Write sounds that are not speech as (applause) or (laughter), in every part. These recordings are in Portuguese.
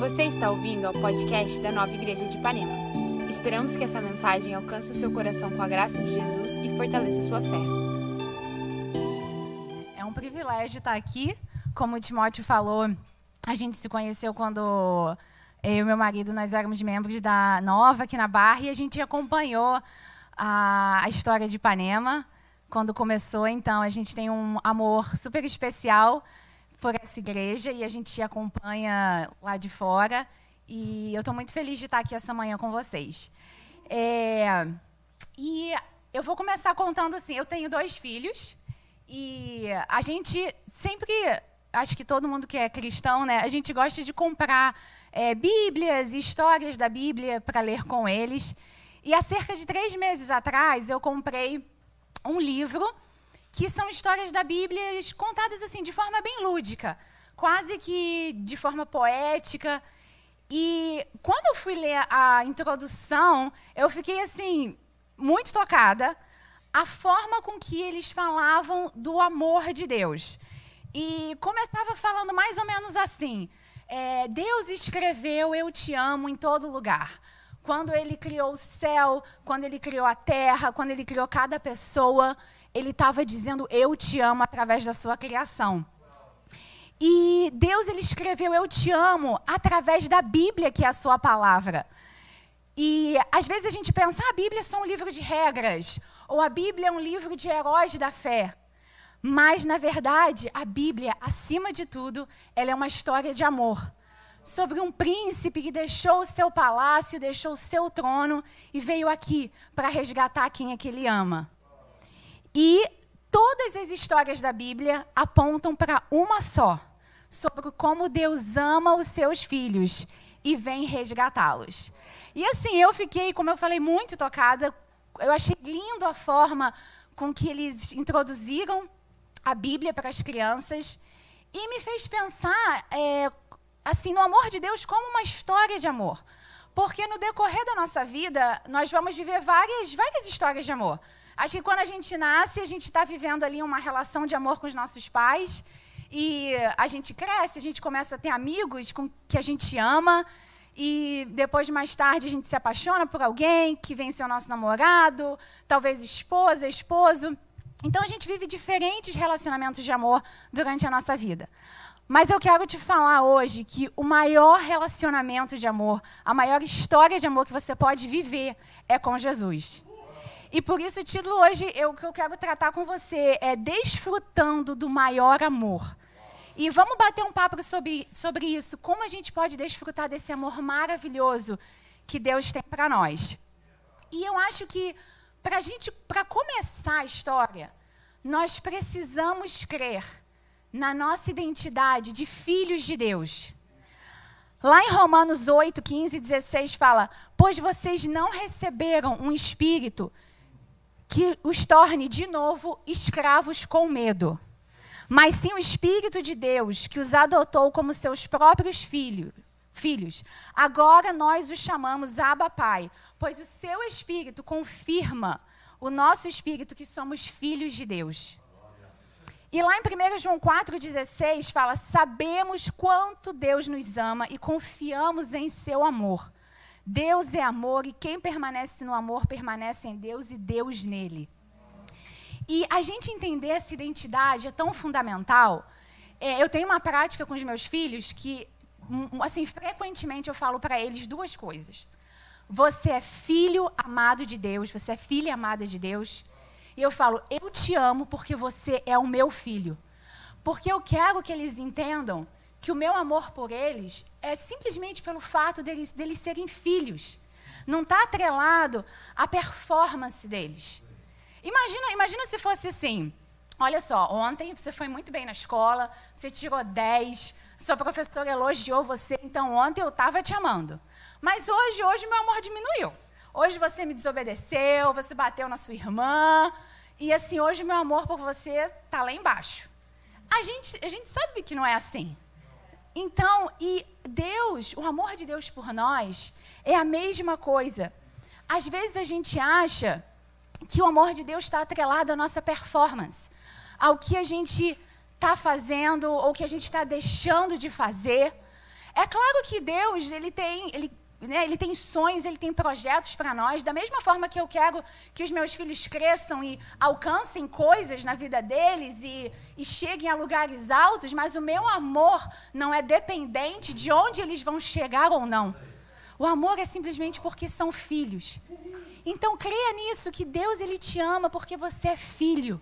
Você está ouvindo ao podcast da Nova Igreja de Ipanema. Esperamos que essa mensagem alcance o seu coração com a graça de Jesus e fortaleça sua fé. É um privilégio estar aqui. Como o Timóteo falou, a gente se conheceu quando eu e meu marido nós éramos membros da Nova aqui na Barra e a gente acompanhou a, a história de Ipanema quando começou. Então, a gente tem um amor super especial por essa igreja e a gente acompanha lá de fora. E eu estou muito feliz de estar aqui essa manhã com vocês. É, e eu vou começar contando assim: eu tenho dois filhos e a gente sempre, acho que todo mundo que é cristão, né? A gente gosta de comprar é, Bíblias e histórias da Bíblia para ler com eles. E há cerca de três meses atrás eu comprei um livro que são histórias da Bíblia contadas assim de forma bem lúdica, quase que de forma poética. E quando eu fui ler a introdução, eu fiquei assim muito tocada a forma com que eles falavam do amor de Deus. E começava falando mais ou menos assim: é, Deus escreveu Eu te amo em todo lugar. Quando ele criou o céu, quando ele criou a terra, quando ele criou cada pessoa, ele estava dizendo eu te amo através da sua criação. E Deus ele escreveu eu te amo através da Bíblia, que é a sua palavra. E às vezes a gente pensa, ah, a Bíblia é só um livro de regras, ou a Bíblia é um livro de heróis da fé. Mas, na verdade, a Bíblia, acima de tudo, ela é uma história de amor. Sobre um príncipe que deixou o seu palácio, deixou o seu trono e veio aqui para resgatar quem é que ele ama. E todas as histórias da Bíblia apontam para uma só, sobre como Deus ama os seus filhos e vem resgatá-los. E assim, eu fiquei, como eu falei, muito tocada. Eu achei lindo a forma com que eles introduziram a Bíblia para as crianças e me fez pensar é, assim no amor de Deus como uma história de amor. Porque no decorrer da nossa vida, nós vamos viver várias, várias histórias de amor. Acho que quando a gente nasce, a gente está vivendo ali uma relação de amor com os nossos pais. E a gente cresce, a gente começa a ter amigos com que a gente ama. E depois, mais tarde, a gente se apaixona por alguém que vem ser o nosso namorado, talvez esposa, esposo. Então, a gente vive diferentes relacionamentos de amor durante a nossa vida. Mas eu quero te falar hoje que o maior relacionamento de amor, a maior história de amor que você pode viver é com Jesus. E por isso o título hoje, o que eu quero tratar com você é Desfrutando do Maior Amor. E vamos bater um papo sobre, sobre isso, como a gente pode desfrutar desse amor maravilhoso que Deus tem para nós. E eu acho que para gente, para começar a história, nós precisamos crer na nossa identidade de filhos de Deus. Lá em Romanos 8, 15 e 16 fala: Pois vocês não receberam um espírito que os torne de novo escravos com medo, mas sim o Espírito de Deus que os adotou como seus próprios filhos. Filhos, agora nós os chamamos Abba Pai, pois o seu Espírito confirma o nosso Espírito que somos filhos de Deus. E lá em 1 João 4,16 fala: Sabemos quanto Deus nos ama e confiamos em seu amor. Deus é amor e quem permanece no amor permanece em Deus e Deus nele. E a gente entender essa identidade é tão fundamental. É, eu tenho uma prática com os meus filhos que, assim, frequentemente eu falo para eles duas coisas. Você é filho amado de Deus, você é filha amada de Deus. E eu falo, eu te amo porque você é o meu filho. Porque eu quero que eles entendam que o meu amor por eles é simplesmente pelo fato deles, deles serem filhos. Não está atrelado à performance deles. Imagina, imagina se fosse assim. Olha só, ontem você foi muito bem na escola, você tirou 10, sua professora elogiou você, então ontem eu estava te amando. Mas hoje, hoje meu amor diminuiu. Hoje você me desobedeceu, você bateu na sua irmã, e assim, hoje meu amor por você está lá embaixo. A gente, a gente sabe que não é assim. Então, e Deus, o amor de Deus por nós é a mesma coisa. Às vezes a gente acha que o amor de Deus está atrelado à nossa performance, ao que a gente está fazendo ou que a gente está deixando de fazer. É claro que Deus, ele tem, ele, né, ele tem sonhos, ele tem projetos para nós, da mesma forma que eu quero que os meus filhos cresçam e alcancem coisas na vida deles e, e cheguem a lugares altos, mas o meu amor não é dependente de onde eles vão chegar ou não. O amor é simplesmente porque são filhos. Então creia nisso, que Deus ele te ama porque você é filho.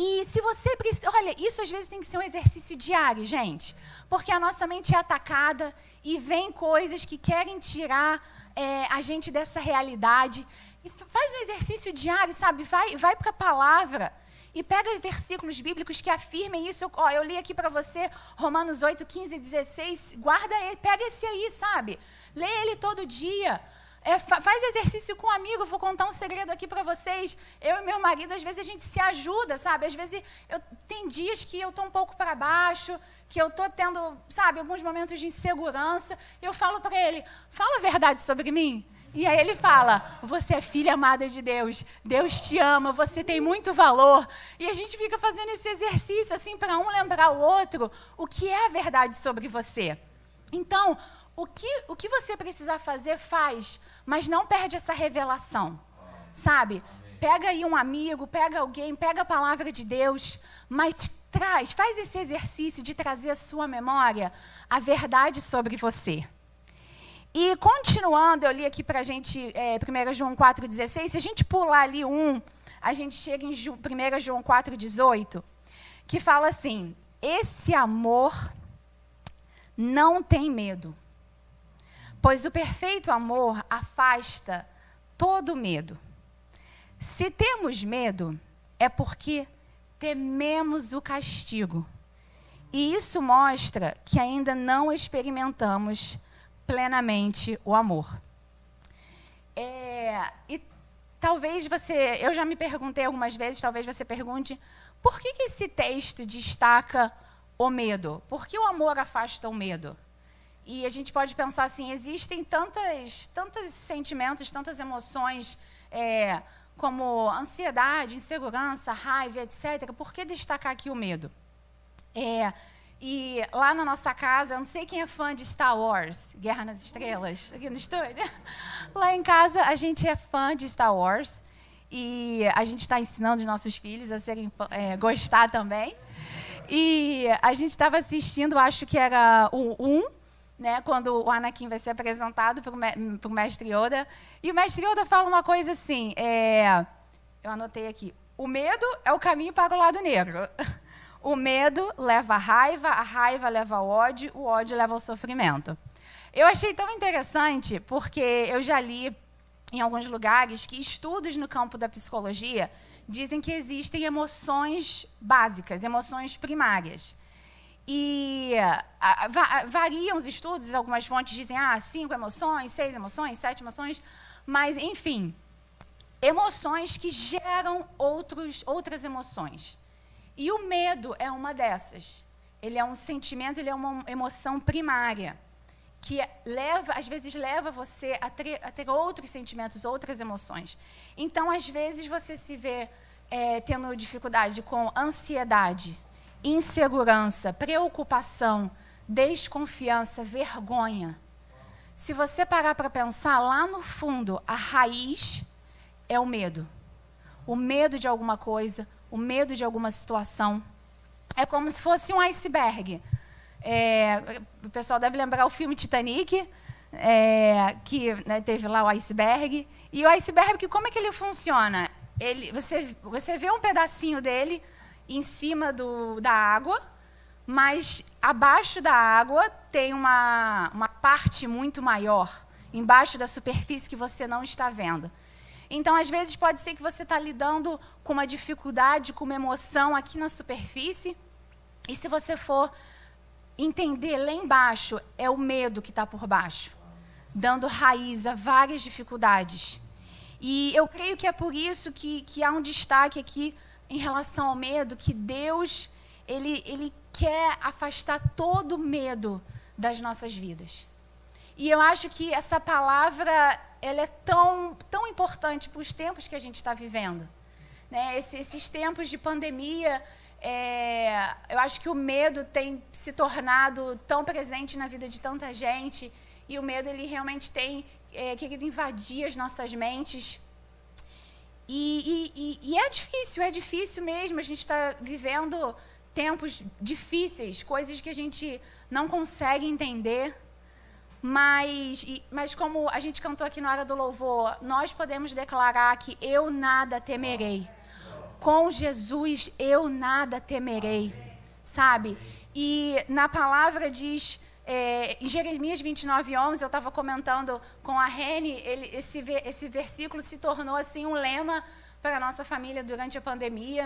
E se você precisa. Olha, isso às vezes tem que ser um exercício diário, gente. Porque a nossa mente é atacada e vem coisas que querem tirar é, a gente dessa realidade. E faz um exercício diário, sabe? Vai, vai para a palavra. E pega versículos bíblicos que afirmem isso. Ó, eu li aqui para você Romanos 8, 15 e 16. Guarda ele, pega esse aí, sabe? Lê ele todo dia. É, faz exercício com um amigo. Vou contar um segredo aqui para vocês. Eu e meu marido, às vezes a gente se ajuda, sabe? Às vezes eu, tem dias que eu estou um pouco para baixo, que eu estou tendo, sabe, alguns momentos de insegurança. Eu falo para ele: fala a verdade sobre mim. E aí ele fala: Você é filha amada de Deus, Deus te ama, você tem muito valor. E a gente fica fazendo esse exercício assim para um lembrar o outro o que é a verdade sobre você. Então, o que, o que você precisa fazer, faz, mas não perde essa revelação. Sabe? Pega aí um amigo, pega alguém, pega a palavra de Deus, mas traz, faz esse exercício de trazer à sua memória a verdade sobre você. E continuando, eu li aqui para a gente é, 1 João 4,16. Se a gente pular ali um, a gente chega em 1 João 4,18, que fala assim: Esse amor não tem medo. Pois o perfeito amor afasta todo medo. Se temos medo, é porque tememos o castigo. E isso mostra que ainda não experimentamos plenamente o amor. É, e talvez você, eu já me perguntei algumas vezes, talvez você pergunte, por que, que esse texto destaca o medo? Por que o amor afasta o medo? E a gente pode pensar assim: existem tantas, tantos sentimentos, tantas emoções, é, como ansiedade, insegurança, raiva, etc. Por que destacar aqui o medo? É, e lá na nossa casa, eu não sei quem é fã de Star Wars, Guerra nas Estrelas, (laughs) aqui no estúdio. Lá em casa, a gente é fã de Star Wars. E a gente está ensinando os nossos filhos a serem é, gostar também. E a gente estava assistindo, acho que era o 1, né, quando o Anakin vai ser apresentado para o mestre Yoda. E o mestre Yoda fala uma coisa assim, é, eu anotei aqui, o medo é o caminho para o lado negro. (laughs) O medo leva à raiva, a raiva leva ao ódio, o ódio leva ao sofrimento. Eu achei tão interessante porque eu já li em alguns lugares que estudos no campo da psicologia dizem que existem emoções básicas, emoções primárias. E variam os estudos, algumas fontes dizem ah, cinco emoções, seis emoções, sete emoções, mas, enfim, emoções que geram outros, outras emoções. E o medo é uma dessas. Ele é um sentimento, ele é uma emoção primária que leva, às vezes leva você a ter, a ter outros sentimentos, outras emoções. Então, às vezes você se vê é, tendo dificuldade com ansiedade, insegurança, preocupação, desconfiança, vergonha. Se você parar para pensar, lá no fundo, a raiz é o medo. O medo de alguma coisa, o medo de alguma situação. É como se fosse um iceberg. É, o pessoal deve lembrar o filme Titanic, é, que né, teve lá o iceberg. E o iceberg, como é que ele funciona? Ele, você, você vê um pedacinho dele, em cima do, da água, mas abaixo da água tem uma, uma parte muito maior, embaixo da superfície que você não está vendo. Então, às vezes, pode ser que você está lidando com uma dificuldade, com uma emoção aqui na superfície, e se você for entender lá embaixo, é o medo que está por baixo, dando raiz a várias dificuldades. E eu creio que é por isso que, que há um destaque aqui em relação ao medo que Deus ele, ele quer afastar todo medo das nossas vidas. E eu acho que essa palavra ela é tão, tão importante para os tempos que a gente está vivendo. Né? Esses, esses tempos de pandemia, É, eu acho que o medo tem se tornado tão presente na vida de tanta gente e o medo ele realmente tem é, querido invadir as nossas mentes. E, e, e, é difícil, é difícil mesmo. A gente está vivendo tempos difíceis, coisas que a gente não consegue entender. Mas, mas como a gente cantou aqui na hora do louvor, nós podemos declarar que eu nada temerei com Jesus eu nada temerei, sabe? E na palavra diz, é, em Jeremias 29, 11, eu estava comentando com a Rene, ele, esse, esse versículo se tornou assim um lema para a nossa família durante a pandemia.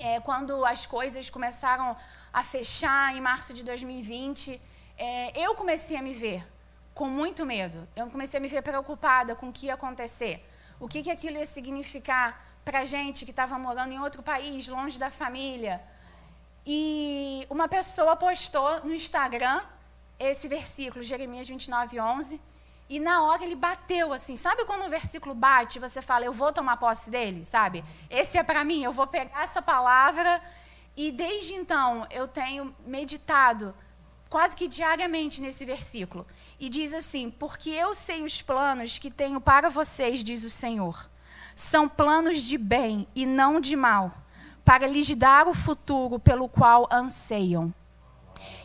É, quando as coisas começaram a fechar em março de 2020, é, eu comecei a me ver com muito medo. Eu comecei a me ver preocupada com o que ia acontecer. O que, que aquilo ia significar para gente que estava morando em outro país, longe da família. E uma pessoa postou no Instagram esse versículo, Jeremias 29, 11. E na hora ele bateu assim. Sabe quando o versículo bate você fala, eu vou tomar posse dele? Sabe? Esse é para mim, eu vou pegar essa palavra. E desde então eu tenho meditado quase que diariamente nesse versículo. E diz assim: Porque eu sei os planos que tenho para vocês, diz o Senhor são planos de bem e não de mal, para lhes dar o futuro pelo qual anseiam.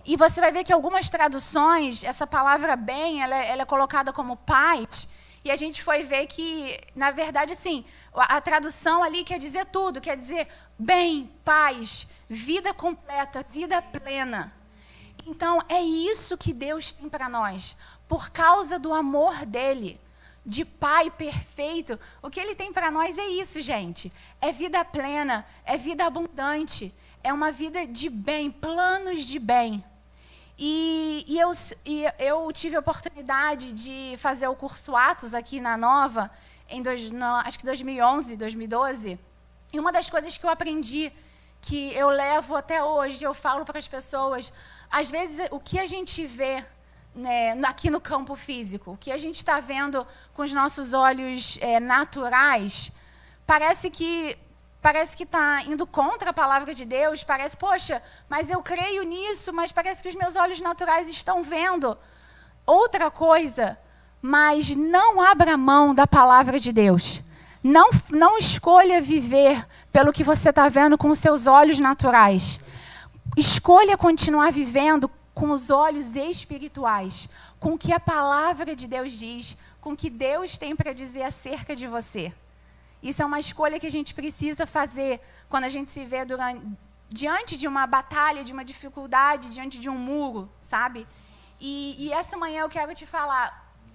E você vai ver que algumas traduções, essa palavra bem, ela é, ela é colocada como paz, e a gente foi ver que, na verdade, assim, a, a tradução ali quer dizer tudo, quer dizer bem, paz, vida completa, vida plena. Então, é isso que Deus tem para nós, por causa do amor dele de pai perfeito, o que ele tem para nós é isso, gente. É vida plena, é vida abundante, é uma vida de bem, planos de bem. E, e, eu, e eu tive a oportunidade de fazer o curso Atos aqui na Nova, em dois, acho que 2011, 2012. E uma das coisas que eu aprendi, que eu levo até hoje, eu falo para as pessoas, às vezes o que a gente vê né, aqui no campo físico, o que a gente está vendo com os nossos olhos é, naturais, parece que parece que está indo contra a palavra de Deus, parece, poxa, mas eu creio nisso, mas parece que os meus olhos naturais estão vendo outra coisa. Mas não abra mão da palavra de Deus. Não, não escolha viver pelo que você está vendo com os seus olhos naturais. Escolha continuar vivendo com os olhos espirituais, com o que a palavra de Deus diz, com o que Deus tem para dizer acerca de você. Isso é uma escolha que a gente precisa fazer quando a gente se vê durante, diante de uma batalha, de uma dificuldade, diante de um muro, sabe? E, e essa manhã eu quero te falar,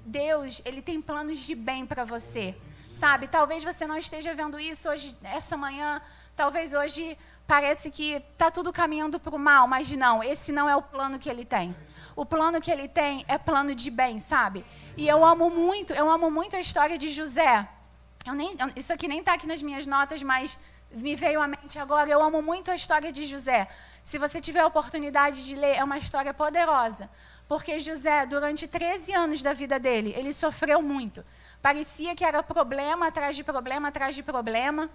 Deus, Ele tem planos de bem para você, sabe? Talvez você não esteja vendo isso hoje, essa manhã, talvez hoje parece que está tudo caminhando para o mal, mas não, esse não é o plano que ele tem. O plano que ele tem é plano de bem, sabe? E eu amo muito, eu amo muito a história de José. Eu nem, isso aqui nem está aqui nas minhas notas, mas me veio à mente agora. Eu amo muito a história de José. Se você tiver a oportunidade de ler, é uma história poderosa. Porque José, durante 13 anos da vida dele, ele sofreu muito. Parecia que era problema atrás de problema atrás de problema.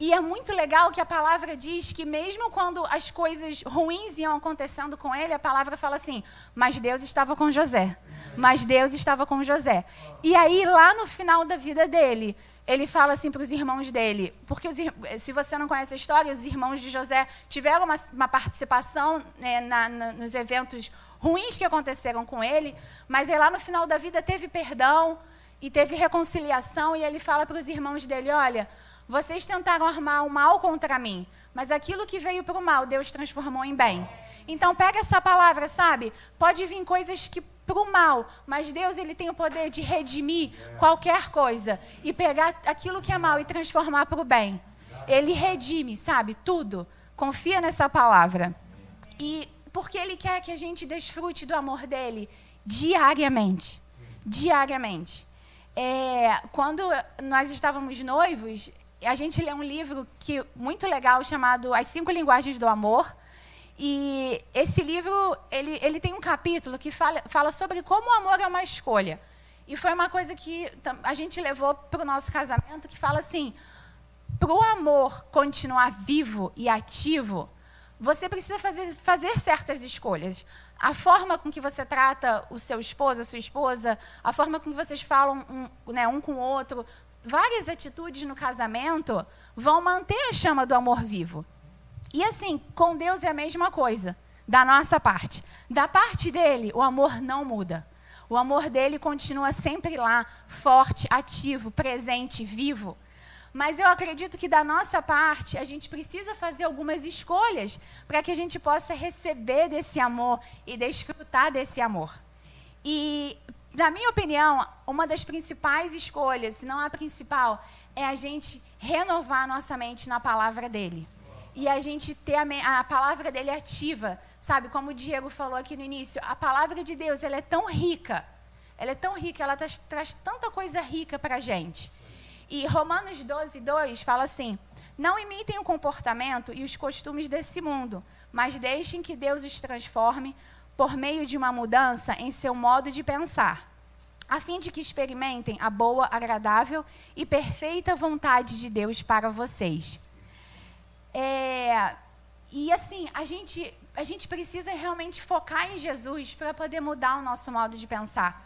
E é muito legal que a palavra diz que, mesmo quando as coisas ruins iam acontecendo com ele, a palavra fala assim: Mas Deus estava com José. Mas Deus estava com José. E aí, lá no final da vida dele, ele fala assim para os irmãos dele, porque os, se você não conhece a história, os irmãos de José tiveram uma, uma participação né, na, na, nos eventos ruins que aconteceram com ele, mas aí lá no final da vida teve perdão e teve reconciliação, e ele fala para os irmãos dele: Olha vocês tentaram armar o mal contra mim, mas aquilo que veio para o mal, Deus transformou em bem. Então pega essa palavra, sabe? Pode vir coisas que para o mal, mas Deus ele tem o poder de redimir qualquer coisa e pegar aquilo que é mal e transformar para o bem. Ele redime, sabe? Tudo. Confia nessa palavra. E porque ele quer que a gente desfrute do amor dele diariamente. Diariamente. É, quando nós estávamos noivos, a gente lê um livro que muito legal chamado As Cinco Linguagens do Amor. E esse livro ele, ele tem um capítulo que fala, fala sobre como o amor é uma escolha. E foi uma coisa que a gente levou para o nosso casamento, que fala assim: para o amor continuar vivo e ativo, você precisa fazer, fazer certas escolhas. A forma com que você trata o seu esposo, a sua esposa, a forma com que vocês falam um, né, um com o outro, várias atitudes no casamento vão manter a chama do amor vivo. E assim, com Deus é a mesma coisa, da nossa parte. Da parte dele, o amor não muda. O amor dele continua sempre lá, forte, ativo, presente, vivo. Mas eu acredito que da nossa parte, a gente precisa fazer algumas escolhas para que a gente possa receber desse amor e desfrutar desse amor. E, na minha opinião, uma das principais escolhas, se não a principal, é a gente renovar a nossa mente na palavra dele. E a gente ter a, a palavra dele ativa, sabe? Como o Diego falou aqui no início, a palavra de Deus ela é tão rica, ela é tão rica, ela traz, traz tanta coisa rica para a gente. E Romanos 12, 2 fala assim: Não imitem o comportamento e os costumes desse mundo, mas deixem que Deus os transforme por meio de uma mudança em seu modo de pensar, a fim de que experimentem a boa, agradável e perfeita vontade de Deus para vocês. É, e assim, a gente, a gente precisa realmente focar em Jesus para poder mudar o nosso modo de pensar.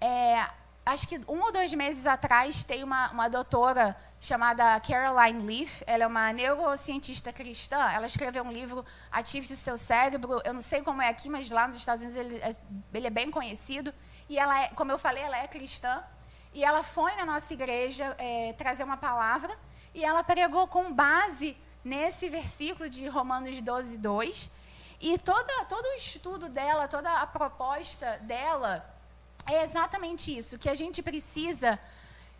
É, acho que um ou dois meses atrás, tem uma, uma doutora chamada Caroline Leaf. Ela é uma neurocientista cristã. Ela escreveu um livro, Ative o Seu Cérebro. Eu não sei como é aqui, mas lá nos Estados Unidos ele é, ele é bem conhecido. E ela, é, como eu falei, ela é cristã. E ela foi na nossa igreja é, trazer uma palavra. E ela pregou com base nesse versículo de Romanos 12, 2. E toda, todo o estudo dela, toda a proposta dela é exatamente isso, que a gente precisa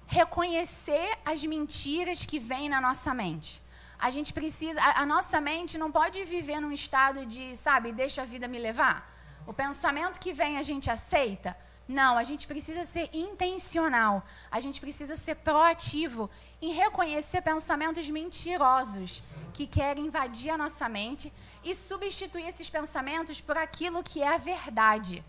reconhecer as mentiras que vêm na nossa mente. A gente precisa, a, a, nossa mente não pode viver num estado de, sabe, deixa a vida me levar. O pensamento que vem a gente aceita. Não, a gente precisa ser intencional. A gente precisa ser proativo em reconhecer pensamentos mentirosos que querem invadir a nossa mente e substituir esses pensamentos por aquilo que é a verdade.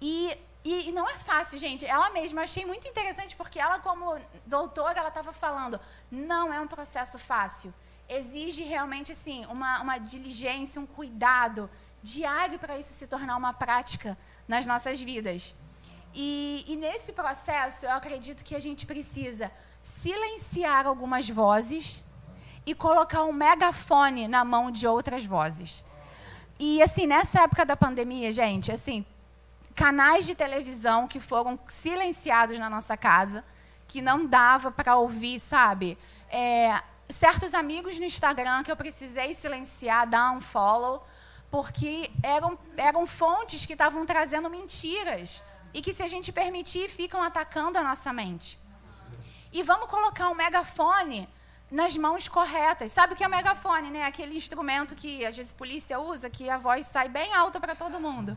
E e, e, não é fácil, gente. Ela mesma, achei muito interessante, porque ela, como doutora, ela estava falando, não é um processo fácil. Exige realmente, assim, uma, uma diligência, um cuidado diário para isso se tornar uma prática nas nossas vidas. E, e nesse processo, eu acredito que a gente precisa silenciar algumas vozes e colocar um megafone na mão de outras vozes. E, assim, nessa época da pandemia, gente, assim, canais de televisão que foram silenciados na nossa casa, que não dava para ouvir, sabe? É, certos amigos no Instagram que eu precisei silenciar, dar um follow, porque eram, eram fontes que estavam trazendo mentiras e que, se a gente permitir, ficam atacando a nossa mente. E vamos colocar um megafone nas mãos corretas. Sabe o que é megafone, né? Aquele instrumento que às vezes a polícia usa, que a voz sai bem alta para todo mundo.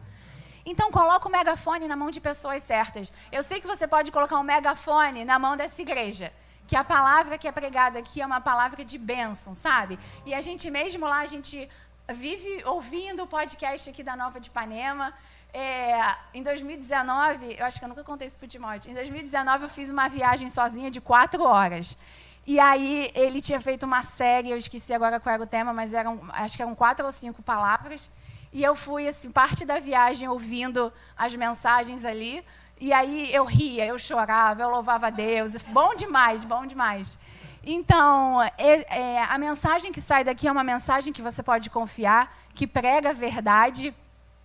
Então coloca o megafone na mão de pessoas certas. Eu sei que você pode colocar um megafone na mão dessa igreja, que a palavra que é pregada aqui é uma palavra de bênção, sabe? E a gente mesmo lá, a gente vive ouvindo o podcast aqui da Nova de Ipanema. É, em 2019, eu acho que eu nunca contei isso para o Timóteo, em 2019 eu fiz uma viagem sozinha de quatro horas. E aí ele tinha feito uma série, eu esqueci agora qual era o tema, mas eram, acho que eram quatro ou cinco palavras. E eu fui, assim, parte da viagem ouvindo as mensagens ali. E aí eu ria, eu chorava, eu louvava a Deus. Bom demais, bom demais. Então, é, é, a mensagem que sai daqui é uma mensagem que você pode confiar, que prega a verdade.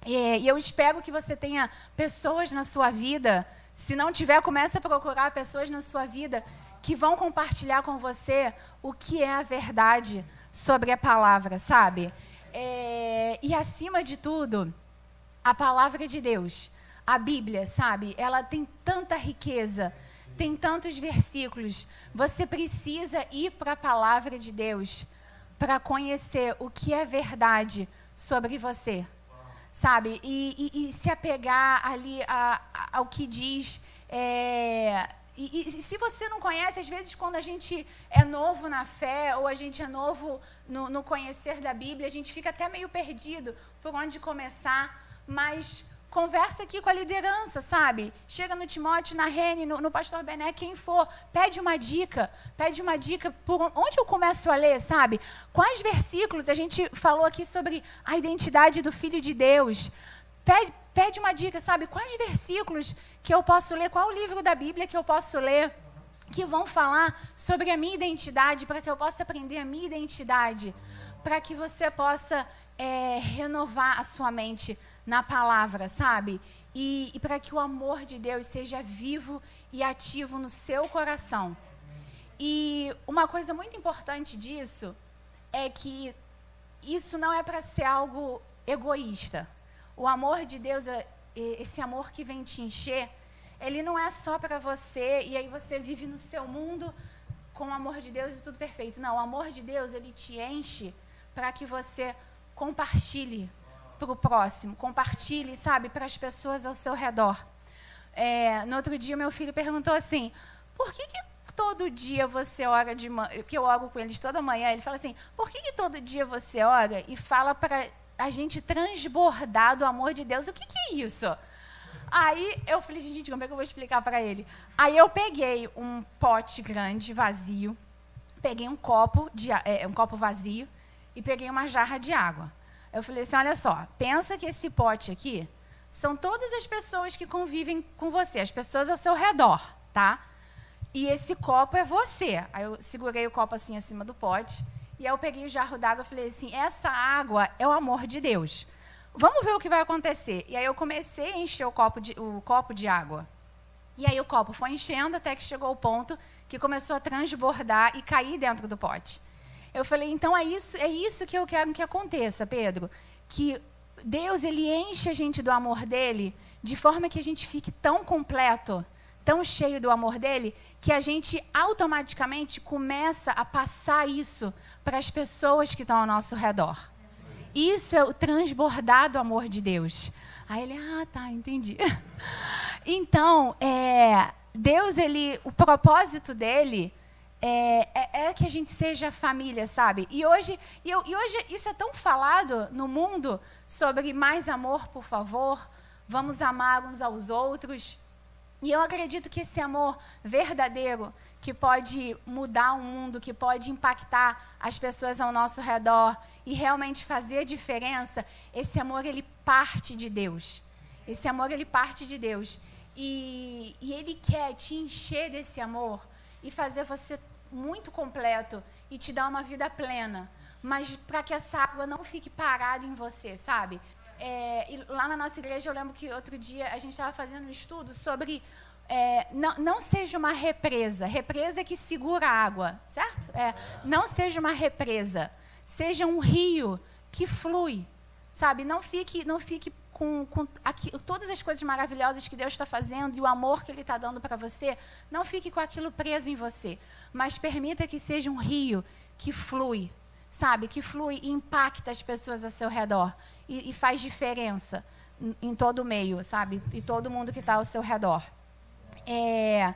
E, e eu espero que você tenha pessoas na sua vida. Se não tiver, comece a procurar pessoas na sua vida que vão compartilhar com você o que é a verdade sobre a palavra, sabe? É, e acima de tudo, a palavra de Deus, a Bíblia, sabe? Ela tem tanta riqueza, tem tantos versículos. Você precisa ir para a palavra de Deus para conhecer o que é verdade sobre você, sabe? E, e, e se apegar ali a, a, ao que diz. É, e, e, se você não conhece, às vezes, quando a gente é novo na fé, ou a gente é novo no, no conhecer da Bíblia, a gente fica até meio perdido por onde começar. Mas Conversa aqui com a liderança, sabe? Chega no Timóteo, na Rene, no, no pastor Bené, quem for, pede uma dica, pede uma dica por onde eu começo a ler, sabe? Quais versículos? A gente falou aqui sobre a identidade do Filho de Deus. Pede, pede uma dica, sabe? Quais versículos que eu posso ler? Qual livro da Bíblia que eu posso ler? Que vão falar sobre a minha identidade, para que eu possa aprender a minha identidade, para que você possa é, renovar a sua mente na palavra, sabe? E, e para que o amor de Deus seja vivo e ativo no seu coração. E uma coisa muito importante disso é que isso não é para ser algo egoísta. O amor de Deus, é, esse amor que vem te encher, ele não é só para você e aí você vive no seu mundo com o amor de Deus e tudo perfeito. Não, o amor de Deus, ele te enche para que você compartilhe para o próximo, compartilhe, sabe, para as pessoas ao seu redor. É, no outro dia, meu filho perguntou assim: por que, que todo dia você ora de manhã? Que eu oro com eles toda manhã. Ele fala assim: por que, que todo dia você ora e fala para a gente transbordar do amor de Deus? O que, que é isso? Aí eu falei, gente, como é que eu vou explicar para ele? Aí eu peguei um pote grande, vazio, peguei um copo, de, é, um copo vazio e peguei uma jarra de água. Eu falei assim: olha só, pensa que esse pote aqui são todas as pessoas que convivem com você, as pessoas ao seu redor, tá? E esse copo é você. Aí eu segurei o copo assim acima do pote. E aí eu peguei o jarro d'água e falei assim: essa água é o amor de Deus. Vamos ver o que vai acontecer. E aí eu comecei a encher o copo de, o copo de água. E aí o copo foi enchendo até que chegou ao ponto que começou a transbordar e cair dentro do pote. Eu falei, então é isso, é isso que eu quero que aconteça, Pedro, que Deus ele enche a gente do amor dele de forma que a gente fique tão completo, tão cheio do amor dele, que a gente automaticamente começa a passar isso para as pessoas que estão ao nosso redor. Isso é o transbordar do amor de Deus. Aí ele, ah, tá, entendi. (laughs) Então, é, Deus, ele, o propósito dele é, é, é, que a gente seja família, sabe? E hoje, e, eu, e hoje isso é tão falado no mundo sobre mais amor, por favor, vamos amar uns aos outros. E eu acredito que esse amor verdadeiro, que pode mudar o mundo, que pode impactar as pessoas ao nosso redor e realmente fazer diferença, esse amor ele parte de Deus. Esse amor ele parte de Deus. E, e ele quer te encher desse amor e fazer você muito completo e te dar uma vida plena. Mas para que essa água não fique parada em você, sabe? É, lá na nossa igreja, eu lembro que outro dia a gente estava fazendo um estudo sobre. É, não, não, seja uma represa. Represa é que segura a água, certo? É, não seja uma represa. Seja um rio que flui, sabe? Não fique, não fique com, com aqui, todas as coisas maravilhosas que Deus está fazendo e o amor que Ele está dando para você, não fique com aquilo preso em você, mas permita que seja um rio que flui, sabe? Que flui e impacta as pessoas ao seu redor e, e faz diferença em, todo o meio, sabe? E todo mundo que está ao seu redor. É,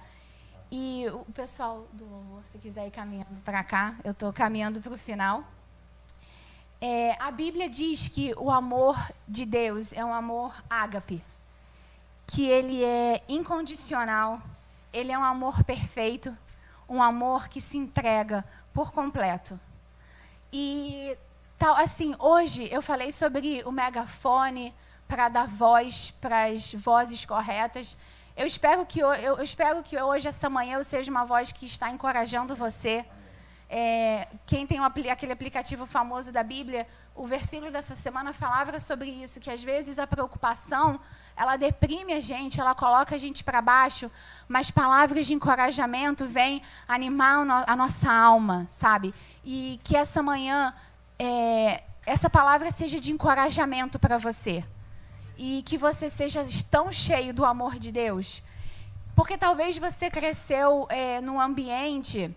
e o pessoal do se quiser ir caminhando para cá, eu estou caminhando para o final. É, a Bíblia diz que o amor de Deus é um amor ágape, que ele é incondicional, ele é um amor perfeito, um amor que se entrega por completo. E tal assim, hoje eu falei sobre o megafone para dar voz para as vozes corretas. Eu espero que eu, eu espero que hoje essa manhã eu seja uma voz que está encorajando você é, quem tem um, aquele aplicativo famoso da Bíblia, o versículo dessa semana falava sobre isso, que às vezes a preocupação, ela deprime a gente, ela coloca a gente para baixo, mas palavras de encorajamento vêm animar a nossa alma, sabe? E que essa manhã, é, essa palavra seja de encorajamento para você. E que você seja tão cheio do amor de Deus. Porque talvez você cresceu é, num ambiente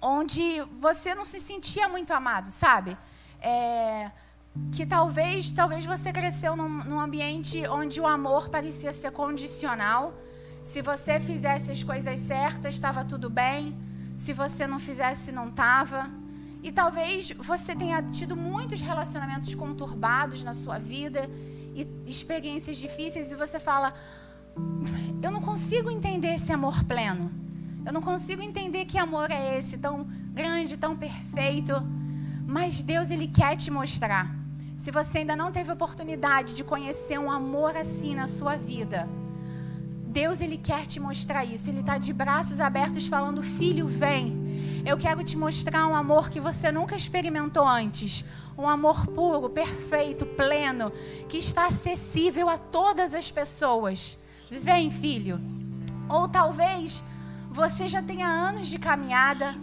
onde você não se sentia muito amado, sabe? É, que talvez, talvez você cresceu num, num ambiente onde o amor parecia ser condicional. Se você fizesse as coisas certas, estava tudo bem. Se você não fizesse, não estava. E talvez você tenha tido muitos relacionamentos conturbados na sua vida e experiências difíceis e você fala: Eu não consigo entender esse amor pleno. Eu não consigo entender que amor é esse, tão grande, tão perfeito. Mas Deus, Ele quer te mostrar. Se você ainda não teve oportunidade de conhecer um amor assim na sua vida, Deus ele quer te mostrar isso. Ele está de braços abertos falando: Filho, vem. Eu quero te mostrar um amor que você nunca experimentou antes. Um amor puro, perfeito, pleno, que está acessível a todas as pessoas. Vem, filho. Ou talvez você já tenha anos de caminhada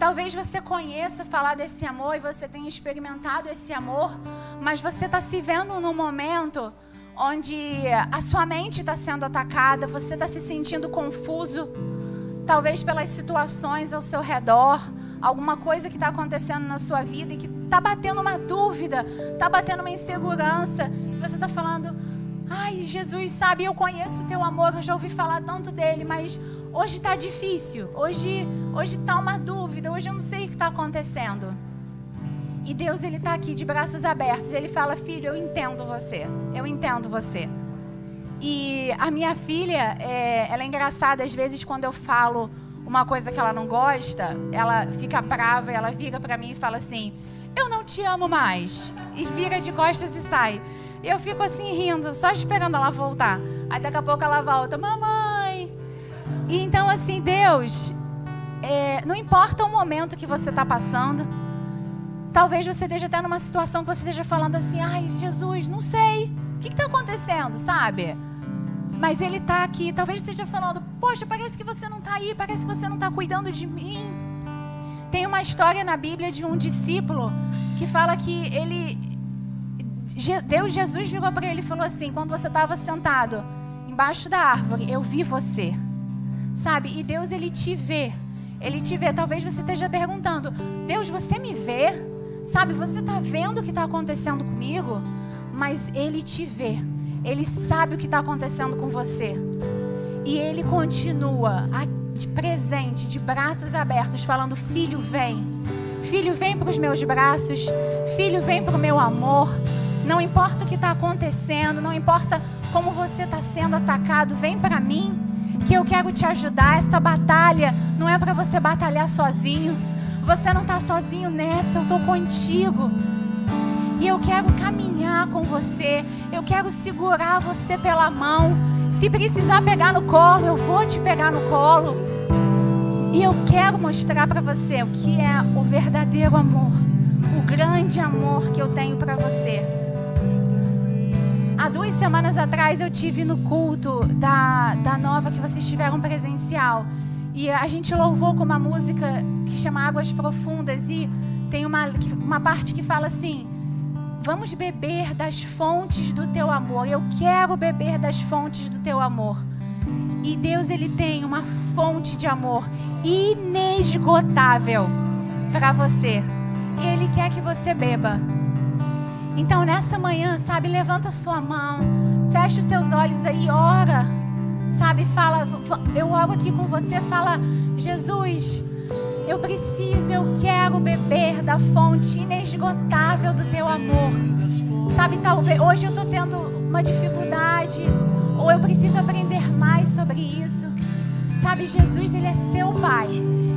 Talvez você conheça falar desse amor e você tenha experimentado esse amor, mas você está se vendo num momento onde a sua mente está sendo atacada, você está se sentindo confuso, talvez pelas situações ao seu redor, alguma coisa que está acontecendo na sua vida e que está batendo uma dúvida, está batendo uma insegurança, e você está falando: Ai, Jesus, sabe, eu conheço o teu amor, eu já ouvi falar tanto dele, mas hoje está difícil, hoje hoje está uma dúvida, hoje eu não sei o que está acontecendo. E Deus ele está aqui de braços abertos. Ele fala, filho, eu entendo você, eu entendo você. E a minha filha, é, ela é engraçada às vezes quando eu falo uma coisa que ela não gosta, ela fica brava, ela vira para mim e fala assim: eu não te amo mais. E vira de costas e sai. E eu fico assim rindo, só esperando ela voltar. Aí daqui a pouco ela volta, mamãe. E então assim, Deus, é, não importa o momento que você está passando. Talvez você esteja até numa situação que você esteja falando assim, ai Jesus, não sei. O que está acontecendo, sabe? Mas Ele está aqui. Talvez esteja falando, poxa, parece que você não está aí, parece que você não está cuidando de mim. Tem uma história na Bíblia de um discípulo que fala que ele Deus Jesus virou para ele e falou assim: quando você estava sentado embaixo da árvore, eu vi você. Sabe? E Deus ele te vê. Ele te vê. Talvez você esteja perguntando: Deus, você me vê? Sabe? Você está vendo o que está acontecendo comigo? Mas Ele te vê. Ele sabe o que está acontecendo com você. E Ele continua de presente, de braços abertos, falando: Filho, vem. Filho, vem para os meus braços. Filho, vem para o meu amor. Não importa o que está acontecendo, não importa como você está sendo atacado, vem para mim, que eu quero te ajudar. Essa batalha não é para você batalhar sozinho. Você não está sozinho nessa, eu estou contigo. E eu quero caminhar com você, eu quero segurar você pela mão. Se precisar pegar no colo, eu vou te pegar no colo. E eu quero mostrar para você o que é o verdadeiro amor, o grande amor que eu tenho para você. Há duas semanas atrás eu tive no culto da, da nova que vocês tiveram presencial. E a gente louvou com uma música que chama Águas Profundas. E tem uma, uma parte que fala assim: Vamos beber das fontes do teu amor. Eu quero beber das fontes do teu amor. E Deus, Ele tem uma fonte de amor inesgotável para você. Ele quer que você beba. Então, nessa manhã, sabe, levanta sua mão, fecha os seus olhos aí, ora, sabe, fala, eu oro aqui com você, fala, Jesus, eu preciso, eu quero beber da fonte inesgotável do teu amor. Sabe, talvez hoje eu estou tendo uma dificuldade, ou eu preciso aprender mais sobre isso. Sabe, Jesus, Ele é seu Pai.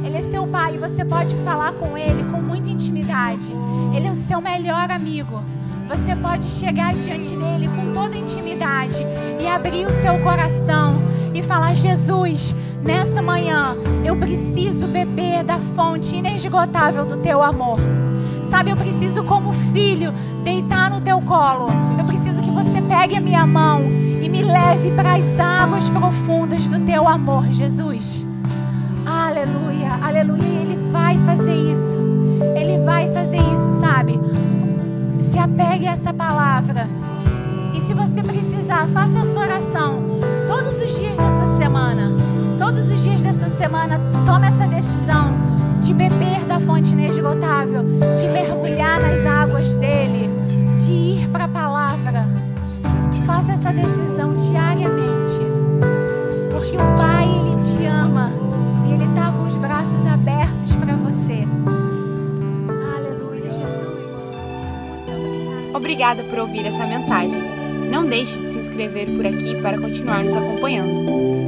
Ele é seu Pai e você pode falar com Ele com muita intimidade. Ele é o seu melhor amigo. Você pode chegar diante dele com toda intimidade e abrir o seu coração e falar: Jesus, nessa manhã eu preciso beber da fonte inesgotável do teu amor. Sabe, eu preciso, como filho, deitar no teu colo. Eu preciso que você pegue a minha mão e me leve para as águas profundas do teu amor, Jesus. Aleluia, aleluia. Ele vai fazer isso. Ele vai fazer isso, sabe? Se apegue a essa palavra. E se você precisar, faça a sua oração todos os dias dessa semana. Todos os dias dessa semana, tome essa decisão de beber da fonte inesgotável, de mergulhar nas águas dele, de ir para a palavra. Faça essa decisão diariamente. Porque o Pai, Ele te ama. E Ele está com os braços abertos para você. Obrigada por ouvir essa mensagem. Não deixe de se inscrever por aqui para continuar nos acompanhando.